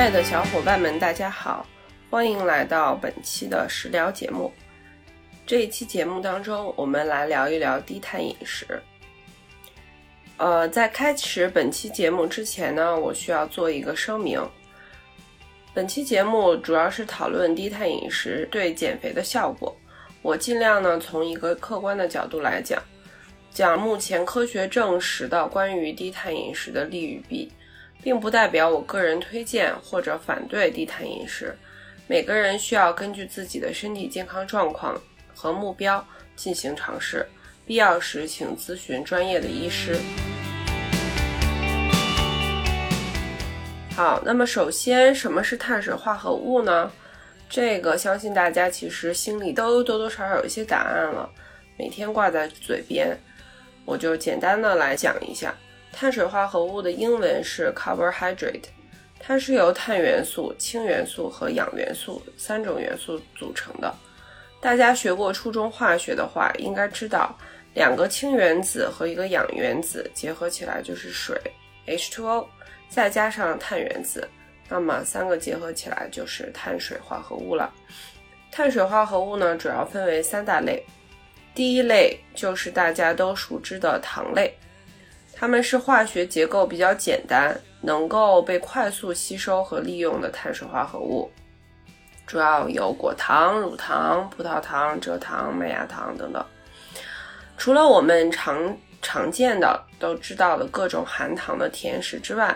亲爱的小伙伴们，大家好，欢迎来到本期的食疗节目。这一期节目当中，我们来聊一聊低碳饮食。呃，在开始本期节目之前呢，我需要做一个声明。本期节目主要是讨论低碳饮食对减肥的效果，我尽量呢从一个客观的角度来讲，讲目前科学证实的关于低碳饮食的利与弊。并不代表我个人推荐或者反对低碳饮食，每个人需要根据自己的身体健康状况和目标进行尝试，必要时请咨询专业的医师。好，那么首先什么是碳水化合物呢？这个相信大家其实心里都多多少少有一些答案了，每天挂在嘴边，我就简单的来讲一下。碳水化合物的英文是 carbohydrate，它是由碳元素、氢元素和氧元素三种元素组成的。大家学过初中化学的话，应该知道两个氢原子和一个氧原子结合起来就是水 H2O，再加上碳原子，那么三个结合起来就是碳水化合物了。碳水化合物呢，主要分为三大类，第一类就是大家都熟知的糖类。它们是化学结构比较简单，能够被快速吸收和利用的碳水化合物，主要有果糖、乳糖、葡萄糖、蔗糖、麦芽糖等等。除了我们常常见的都知道的各种含糖的甜食之外，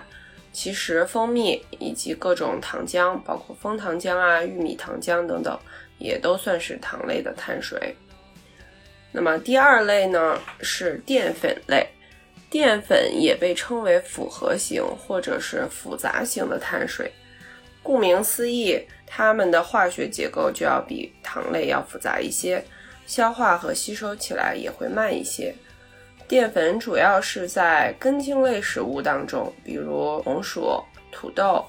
其实蜂蜜以及各种糖浆，包括枫糖浆啊、玉米糖浆等等，也都算是糖类的碳水。那么第二类呢，是淀粉类。淀粉也被称为复合型或者是复杂型的碳水，顾名思义，它们的化学结构就要比糖类要复杂一些，消化和吸收起来也会慢一些。淀粉主要是在根茎类食物当中，比如红薯、土豆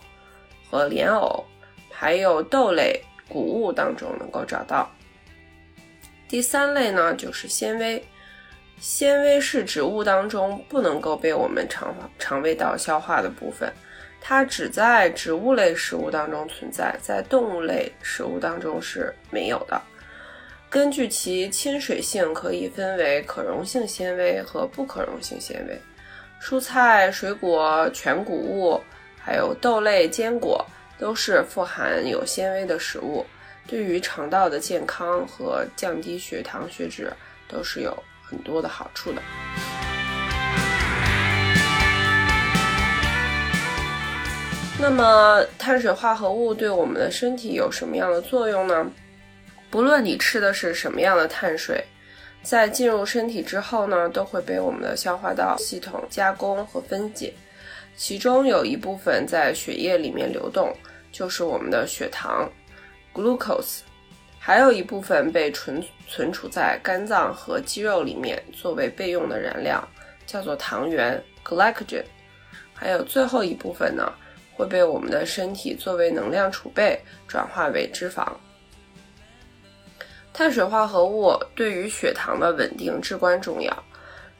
和莲藕，还有豆类、谷物当中能够找到。第三类呢，就是纤维。纤维是植物当中不能够被我们肠肠胃道消化的部分，它只在植物类食物当中存在，在动物类食物当中是没有的。根据其亲水性，可以分为可溶性纤维和不可溶性纤维。蔬菜、水果、全谷物，还有豆类、坚果，都是富含有纤维的食物，对于肠道的健康和降低血糖血脂都是有。很多的好处的。那么，碳水化合物对我们的身体有什么样的作用呢？不论你吃的是什么样的碳水，在进入身体之后呢，都会被我们的消化道系统加工和分解，其中有一部分在血液里面流动，就是我们的血糖 （glucose）。还有一部分被存存储在肝脏和肌肉里面，作为备用的燃料，叫做糖原 （glycogen）。还有最后一部分呢，会被我们的身体作为能量储备，转化为脂肪。碳水化合物对于血糖的稳定至关重要，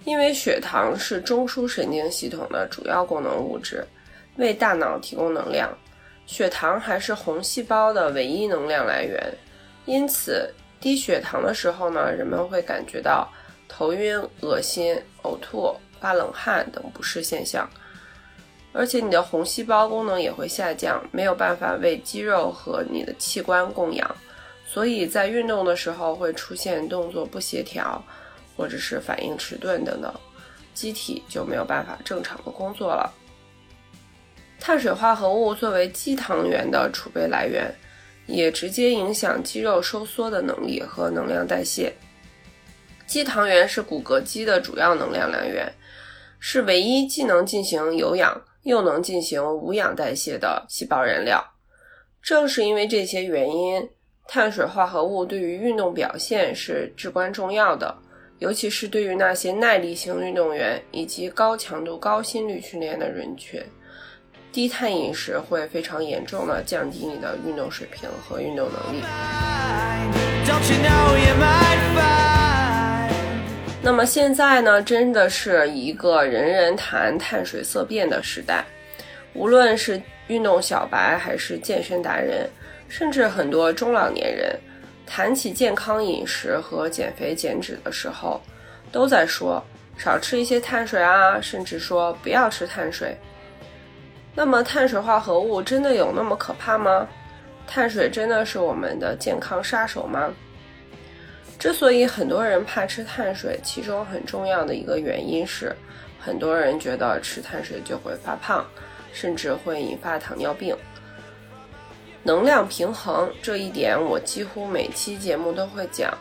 因为血糖是中枢神经系统的主要功能物质，为大脑提供能量。血糖还是红细胞的唯一能量来源。因此，低血糖的时候呢，人们会感觉到头晕、恶心、呕吐、发冷汗等不适现象，而且你的红细胞功能也会下降，没有办法为肌肉和你的器官供氧，所以在运动的时候会出现动作不协调，或者是反应迟钝等等，机体就没有办法正常的工作了。碳水化合物作为肌糖原的储备来源。也直接影响肌肉收缩的能力和能量代谢。肌糖原是骨骼肌的主要能量来源，是唯一既能进行有氧又能进行无氧代谢的细胞燃料。正是因为这些原因，碳水化合物对于运动表现是至关重要的，尤其是对于那些耐力型运动员以及高强度、高心率训练的人群。低碳饮食会非常严重的降低你的运动水平和运动能力。那么现在呢，真的是一个人人谈碳水色变的时代，无论是运动小白还是健身达人，甚至很多中老年人，谈起健康饮食和减肥减脂的时候，都在说少吃一些碳水啊，甚至说不要吃碳水。那么，碳水化合物真的有那么可怕吗？碳水真的是我们的健康杀手吗？之所以很多人怕吃碳水，其中很重要的一个原因是，很多人觉得吃碳水就会发胖，甚至会引发糖尿病。能量平衡这一点，我几乎每期节目都会讲，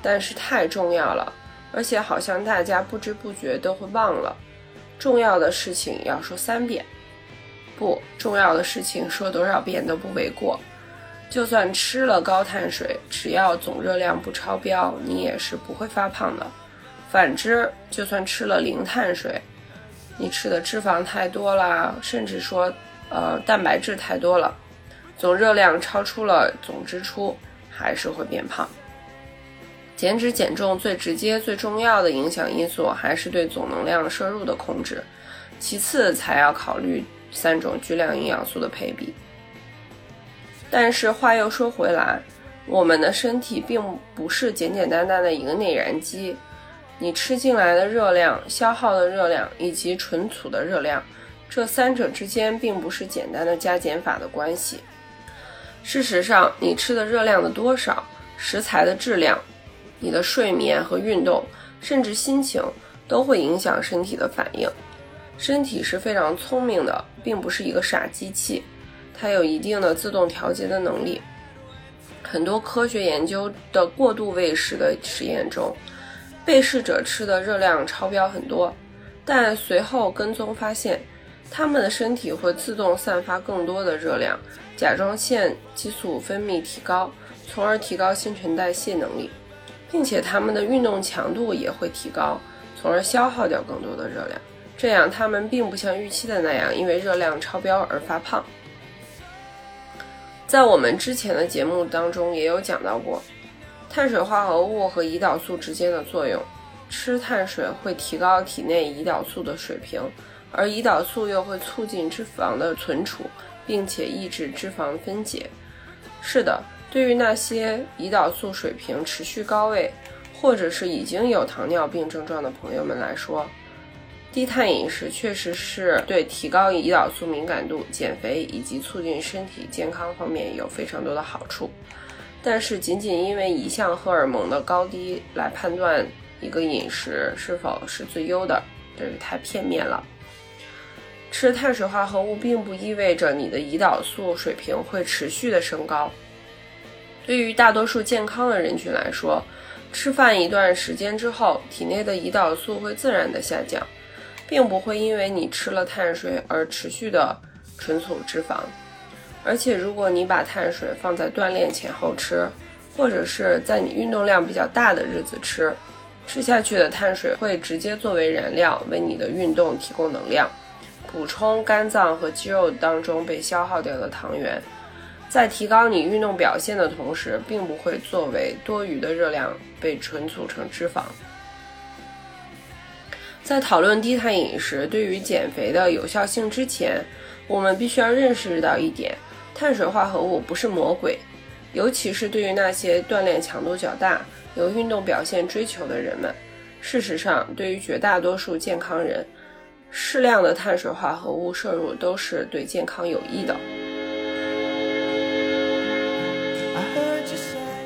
但是太重要了，而且好像大家不知不觉都会忘了。重要的事情要说三遍。不重要的事情说多少遍都不为过。就算吃了高碳水，只要总热量不超标，你也是不会发胖的。反之，就算吃了零碳水，你吃的脂肪太多了，甚至说呃蛋白质太多了，总热量超出了总支出，还是会变胖。减脂减重最直接、最重要的影响因素还是对总能量摄入的控制，其次才要考虑。三种巨量营养素的配比，但是话又说回来，我们的身体并不是简简单单的一个内燃机，你吃进来的热量、消耗的热量以及存储的热量，这三者之间并不是简单的加减法的关系。事实上，你吃的热量的多少、食材的质量、你的睡眠和运动，甚至心情，都会影响身体的反应。身体是非常聪明的，并不是一个傻机器，它有一定的自动调节的能力。很多科学研究的过度喂食的实验中，被试者吃的热量超标很多，但随后跟踪发现，他们的身体会自动散发更多的热量，甲状腺激素分泌提高，从而提高新陈代谢能力，并且他们的运动强度也会提高，从而消耗掉更多的热量。这样，他们并不像预期的那样，因为热量超标而发胖。在我们之前的节目当中也有讲到过，碳水化合物和胰岛素之间的作用。吃碳水会提高体内胰岛素的水平，而胰岛素又会促进脂肪的存储，并且抑制脂肪分解。是的，对于那些胰岛素水平持续高位，或者是已经有糖尿病症状的朋友们来说，低碳饮食确实是对提高胰岛素敏感度、减肥以及促进身体健康方面有非常多的好处，但是仅仅因为一项荷尔蒙的高低来判断一个饮食是否是最优的，这是太片面了。吃碳水化合物并不意味着你的胰岛素水平会持续的升高。对于大多数健康的人群来说，吃饭一段时间之后，体内的胰岛素会自然的下降。并不会因为你吃了碳水而持续的存储脂肪，而且如果你把碳水放在锻炼前后吃，或者是在你运动量比较大的日子吃，吃下去的碳水会直接作为燃料为你的运动提供能量，补充肝脏和肌肉当中被消耗掉的糖原，在提高你运动表现的同时，并不会作为多余的热量被存储成脂肪。在讨论低碳饮食对于减肥的有效性之前，我们必须要认识到一点：碳水化合物不是魔鬼，尤其是对于那些锻炼强度较大、有运动表现追求的人们。事实上，对于绝大多数健康人，适量的碳水化合物摄入都是对健康有益的。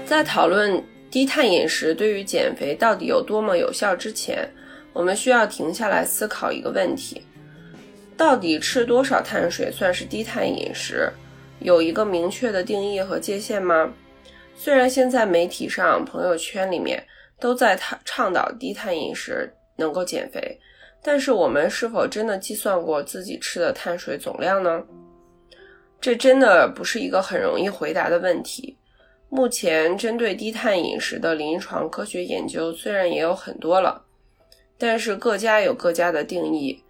在讨论低碳饮食对于减肥到底有多么有效之前，我们需要停下来思考一个问题：到底吃多少碳水算是低碳饮食？有一个明确的定义和界限吗？虽然现在媒体上、朋友圈里面都在倡倡导低碳饮食能够减肥，但是我们是否真的计算过自己吃的碳水总量呢？这真的不是一个很容易回答的问题。目前针对低碳饮食的临床科学研究虽然也有很多了。但是各家有各家的定义，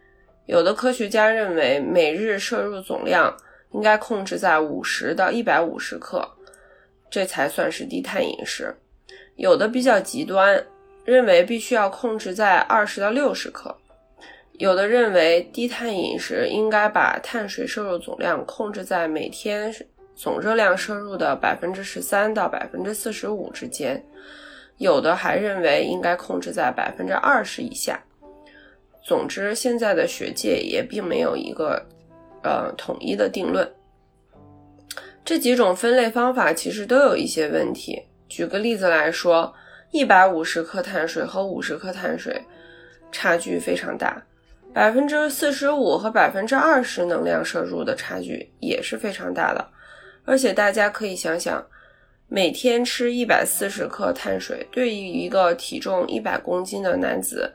有的科学家认为每日摄入总量应该控制在五十到一百五十克，这才算是低碳饮食；有的比较极端，认为必须要控制在二十到六十克；有的认为低碳饮食应该把碳水摄入总量控制在每天总热量摄入的百分之十三到百分之四十五之间，有的还认为应该控制在百分之二十以下。总之，现在的学界也并没有一个呃统一的定论。这几种分类方法其实都有一些问题。举个例子来说，一百五十克碳水和五十克碳水差距非常大，百分之四十五和百分之二十能量摄入的差距也是非常大的。而且大家可以想想，每天吃一百四十克碳水，对于一个体重一百公斤的男子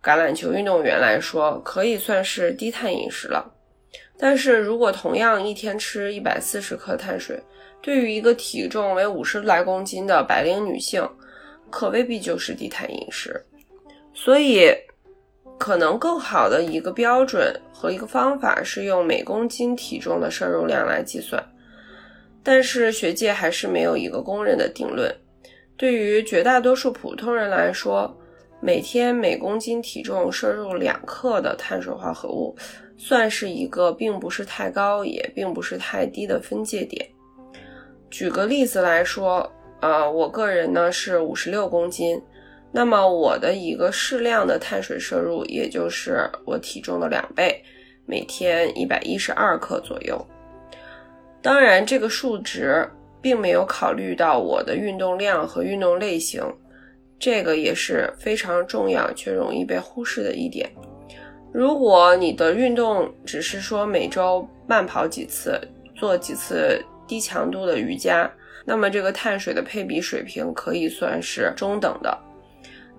橄榄球运动员来说，可以算是低碳饮食了。但是如果同样一天吃一百四十克碳水，对于一个体重为五十来公斤的白领女性，可未必就是低碳饮食。所以，可能更好的一个标准和一个方法是用每公斤体重的摄入量来计算。但是学界还是没有一个公认的定论。对于绝大多数普通人来说，每天每公斤体重摄入两克的碳水化合物。算是一个并不是太高，也并不是太低的分界点。举个例子来说，呃，我个人呢是五十六公斤，那么我的一个适量的碳水摄入，也就是我体重的两倍，每天一百一十二克左右。当然，这个数值并没有考虑到我的运动量和运动类型，这个也是非常重要却容易被忽视的一点。如果你的运动只是说每周慢跑几次，做几次低强度的瑜伽，那么这个碳水的配比水平可以算是中等的。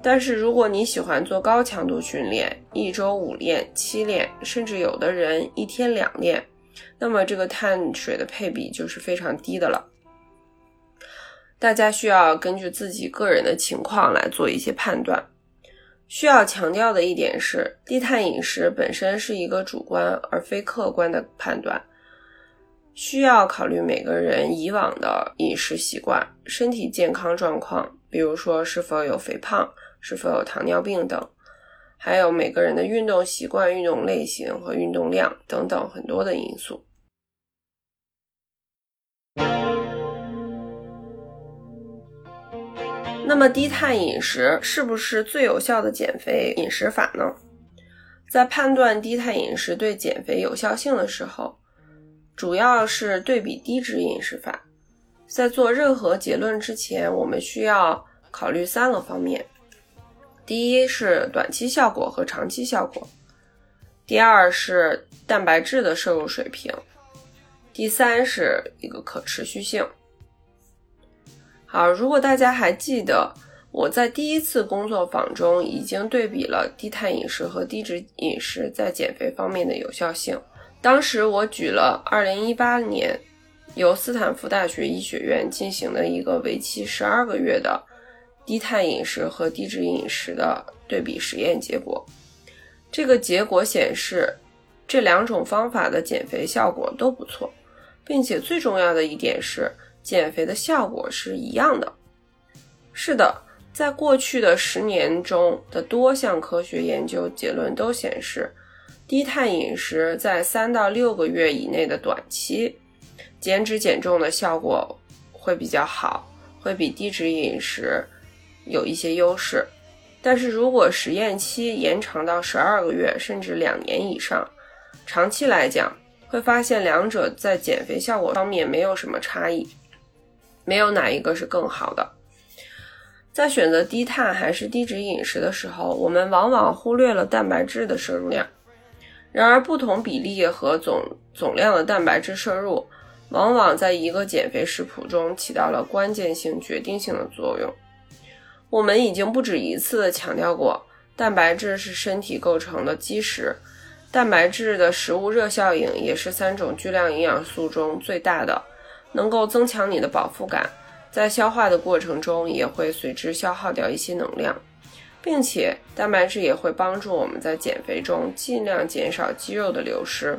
但是如果你喜欢做高强度训练，一周五练、七练，甚至有的人一天两练，那么这个碳水的配比就是非常低的了。大家需要根据自己个人的情况来做一些判断。需要强调的一点是，低碳饮食本身是一个主观而非客观的判断，需要考虑每个人以往的饮食习惯、身体健康状况，比如说是否有肥胖、是否有糖尿病等，还有每个人的运动习惯、运动类型和运动量等等很多的因素。那么低碳饮食是不是最有效的减肥饮食法呢？在判断低碳饮食对减肥有效性的时候，主要是对比低脂饮食法。在做任何结论之前，我们需要考虑三个方面：第一是短期效果和长期效果；第二是蛋白质的摄入水平；第三是一个可持续性。好，如果大家还记得，我在第一次工作坊中已经对比了低碳饮食和低脂饮食在减肥方面的有效性。当时我举了2018年由斯坦福大学医学院进行的一个为期十二个月的低碳饮食和低脂饮食的对比实验结果。这个结果显示，这两种方法的减肥效果都不错，并且最重要的一点是。减肥的效果是一样的。是的，在过去的十年中的多项科学研究结论都显示，低碳饮食在三到六个月以内的短期减脂减重的效果会比较好，会比低脂饮食有一些优势。但是如果实验期延长到十二个月甚至两年以上，长期来讲会发现两者在减肥效果方面没有什么差异。没有哪一个是更好的。在选择低碳还是低脂饮食的时候，我们往往忽略了蛋白质的摄入量。然而，不同比例和总总量的蛋白质摄入，往往在一个减肥食谱中起到了关键性、决定性的作用。我们已经不止一次的强调过，蛋白质是身体构成的基石，蛋白质的食物热效应也是三种巨量营养素中最大的。能够增强你的饱腹感，在消化的过程中也会随之消耗掉一些能量，并且蛋白质也会帮助我们在减肥中尽量减少肌肉的流失。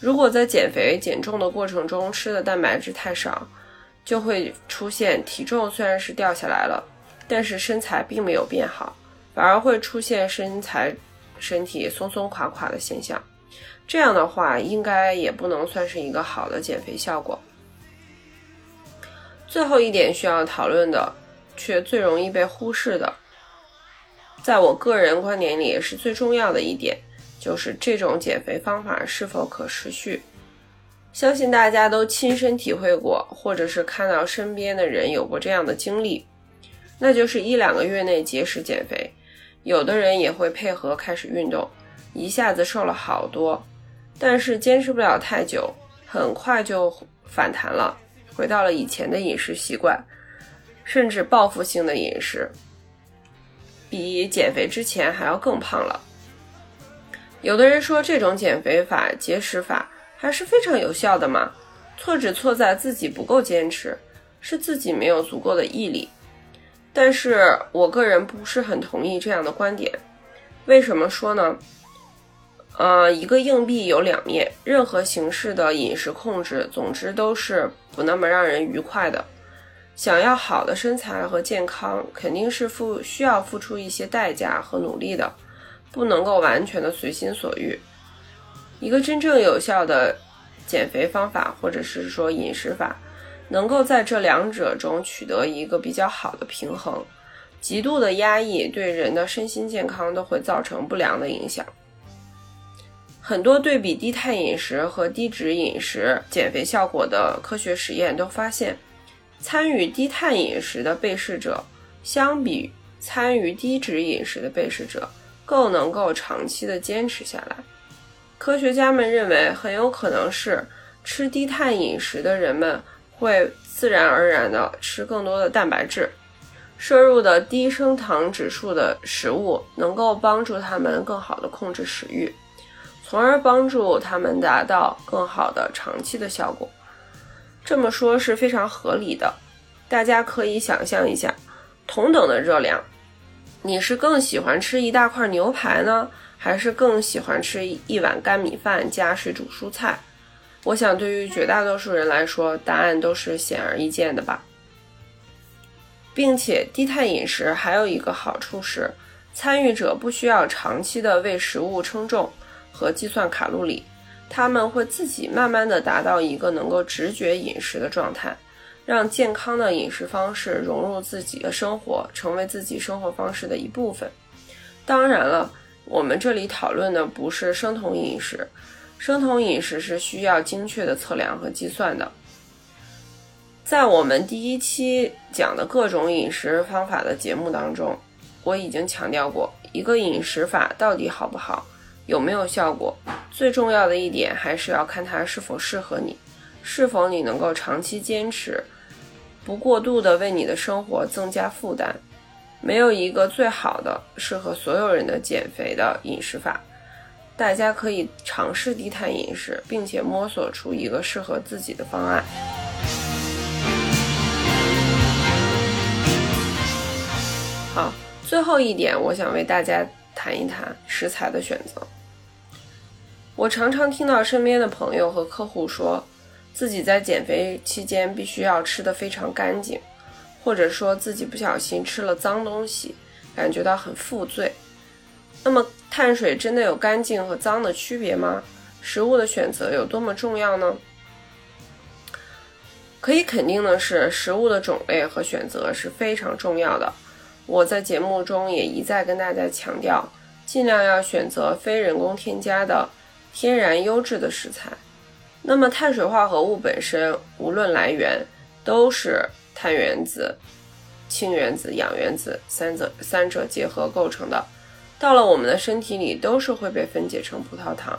如果在减肥减重的过程中吃的蛋白质太少，就会出现体重虽然是掉下来了，但是身材并没有变好，反而会出现身材身体松松垮垮的现象。这样的话，应该也不能算是一个好的减肥效果。最后一点需要讨论的，却最容易被忽视的，在我个人观点里也是最重要的一点，就是这种减肥方法是否可持续。相信大家都亲身体会过，或者是看到身边的人有过这样的经历，那就是一两个月内节食减肥，有的人也会配合开始运动，一下子瘦了好多，但是坚持不了太久，很快就反弹了。回到了以前的饮食习惯，甚至报复性的饮食，比减肥之前还要更胖了。有的人说这种减肥法、节食法还是非常有效的嘛？错只错在自己不够坚持，是自己没有足够的毅力。但是我个人不是很同意这样的观点。为什么说呢？呃，一个硬币有两面，任何形式的饮食控制，总之都是不那么让人愉快的。想要好的身材和健康，肯定是付需要付出一些代价和努力的，不能够完全的随心所欲。一个真正有效的减肥方法，或者是说饮食法，能够在这两者中取得一个比较好的平衡。极度的压抑对人的身心健康都会造成不良的影响。很多对比低碳饮食和低脂饮食减肥效果的科学实验都发现，参与低碳饮食的被试者，相比参与低脂饮食的被试者，更能够长期的坚持下来。科学家们认为，很有可能是吃低碳饮食的人们会自然而然的吃更多的蛋白质，摄入的低升糖指数的食物，能够帮助他们更好的控制食欲。从而帮助他们达到更好的长期的效果。这么说是非常合理的。大家可以想象一下，同等的热量，你是更喜欢吃一大块牛排呢，还是更喜欢吃一碗干米饭加水煮蔬菜？我想，对于绝大多数人来说，答案都是显而易见的吧。并且，低碳饮食还有一个好处是，参与者不需要长期的为食物称重。和计算卡路里，他们会自己慢慢的达到一个能够直觉饮食的状态，让健康的饮食方式融入自己的生活，成为自己生活方式的一部分。当然了，我们这里讨论的不是生酮饮食，生酮饮食是需要精确的测量和计算的。在我们第一期讲的各种饮食方法的节目当中，我已经强调过，一个饮食法到底好不好？有没有效果？最重要的一点还是要看它是否适合你，是否你能够长期坚持，不过度的为你的生活增加负担。没有一个最好的适合所有人的减肥的饮食法，大家可以尝试低碳饮食，并且摸索出一个适合自己的方案。好，最后一点，我想为大家谈一谈食材的选择。我常常听到身边的朋友和客户说，自己在减肥期间必须要吃得非常干净，或者说自己不小心吃了脏东西，感觉到很负罪。那么，碳水真的有干净和脏的区别吗？食物的选择有多么重要呢？可以肯定的是，食物的种类和选择是非常重要的。我在节目中也一再跟大家强调，尽量要选择非人工添加的。天然优质的食材，那么碳水化合物本身无论来源都是碳原子、氢原子、氧原子三者三者结合构成的，到了我们的身体里都是会被分解成葡萄糖。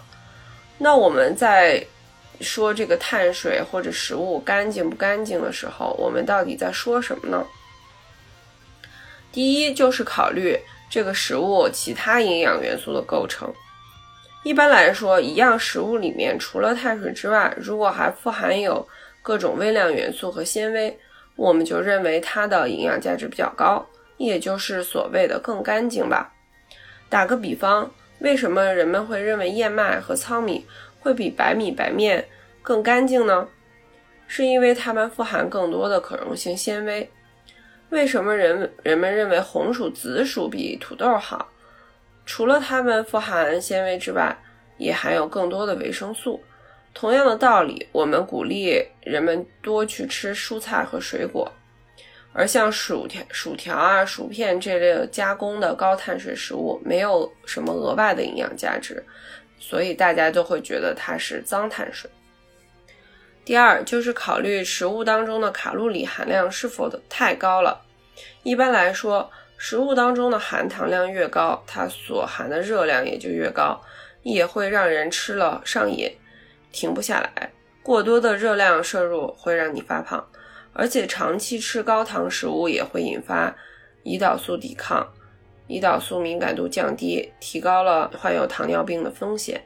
那我们在说这个碳水或者食物干净不干净的时候，我们到底在说什么呢？第一就是考虑这个食物其他营养元素的构成。一般来说，一样食物里面除了碳水之外，如果还富含有各种微量元素和纤维，我们就认为它的营养价值比较高，也就是所谓的更干净吧。打个比方，为什么人们会认为燕麦和糙米会比白米白面更干净呢？是因为它们富含更多的可溶性纤维。为什么人人们认为红薯、紫薯比土豆好？除了它们富含纤维之外，也含有更多的维生素。同样的道理，我们鼓励人们多去吃蔬菜和水果，而像薯条、薯条啊、薯片这类加工的高碳水食物，没有什么额外的营养价值，所以大家都会觉得它是脏碳水。第二，就是考虑食物当中的卡路里含量是否的太高了。一般来说，食物当中的含糖量越高，它所含的热量也就越高，也会让人吃了上瘾。停不下来，过多的热量摄入会让你发胖，而且长期吃高糖食物也会引发胰岛素抵抗，胰岛素敏感度降低，提高了患有糖尿病的风险。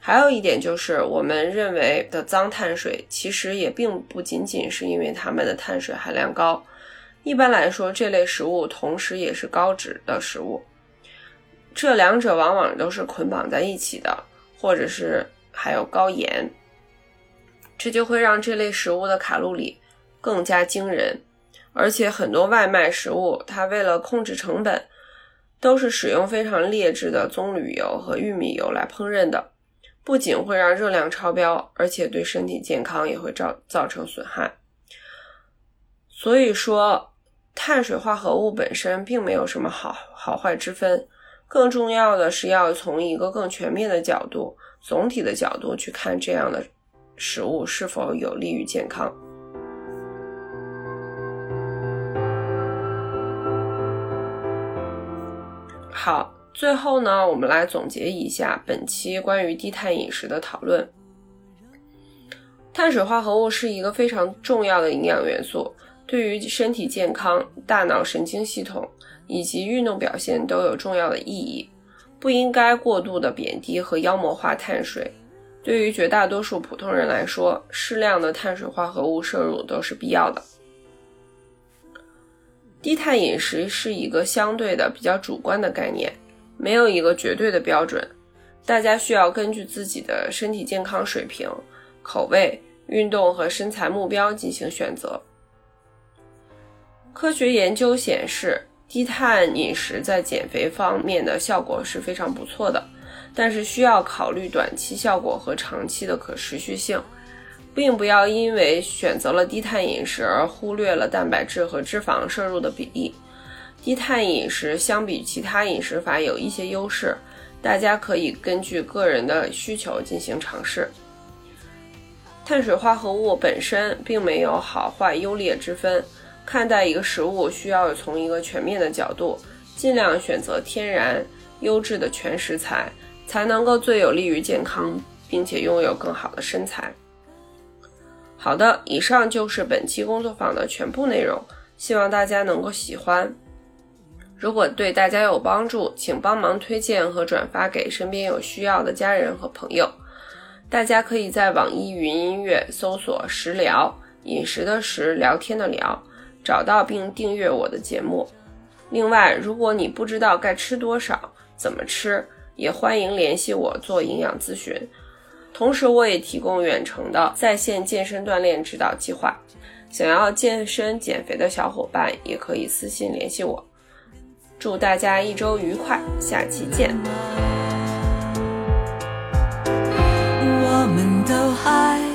还有一点就是，我们认为的脏碳水，其实也并不仅仅是因为它们的碳水含量高。一般来说，这类食物同时也是高脂的食物，这两者往往都是捆绑在一起的，或者是。还有高盐，这就会让这类食物的卡路里更加惊人。而且很多外卖食物，它为了控制成本，都是使用非常劣质的棕榈油和玉米油来烹饪的，不仅会让热量超标，而且对身体健康也会造造成损害。所以说，碳水化合物本身并没有什么好好坏之分，更重要的是要从一个更全面的角度。总体的角度去看，这样的食物是否有利于健康。好，最后呢，我们来总结一下本期关于低碳饮食的讨论。碳水化合物是一个非常重要的营养元素，对于身体健康、大脑神经系统以及运动表现都有重要的意义。不应该过度的贬低和妖魔化碳水。对于绝大多数普通人来说，适量的碳水化合物摄入都是必要的。低碳饮食是一个相对的比较主观的概念，没有一个绝对的标准，大家需要根据自己的身体健康水平、口味、运动和身材目标进行选择。科学研究显示。低碳饮食在减肥方面的效果是非常不错的，但是需要考虑短期效果和长期的可持续性，并不要因为选择了低碳饮食而忽略了蛋白质和脂肪摄入的比例。低碳饮食相比其他饮食法有一些优势，大家可以根据个人的需求进行尝试。碳水化合物本身并没有好坏优劣之分。看待一个食物，需要从一个全面的角度，尽量选择天然、优质的全食材，才能够最有利于健康，并且拥有更好的身材。好的，以上就是本期工作坊的全部内容，希望大家能够喜欢。如果对大家有帮助，请帮忙推荐和转发给身边有需要的家人和朋友。大家可以在网易云音乐搜索“食疗”，饮食的食，聊天的聊。找到并订阅我的节目。另外，如果你不知道该吃多少、怎么吃，也欢迎联系我做营养咨询。同时，我也提供远程的在线健身锻炼指导计划。想要健身减肥的小伙伴也可以私信联系我。祝大家一周愉快，下期见。我们都还。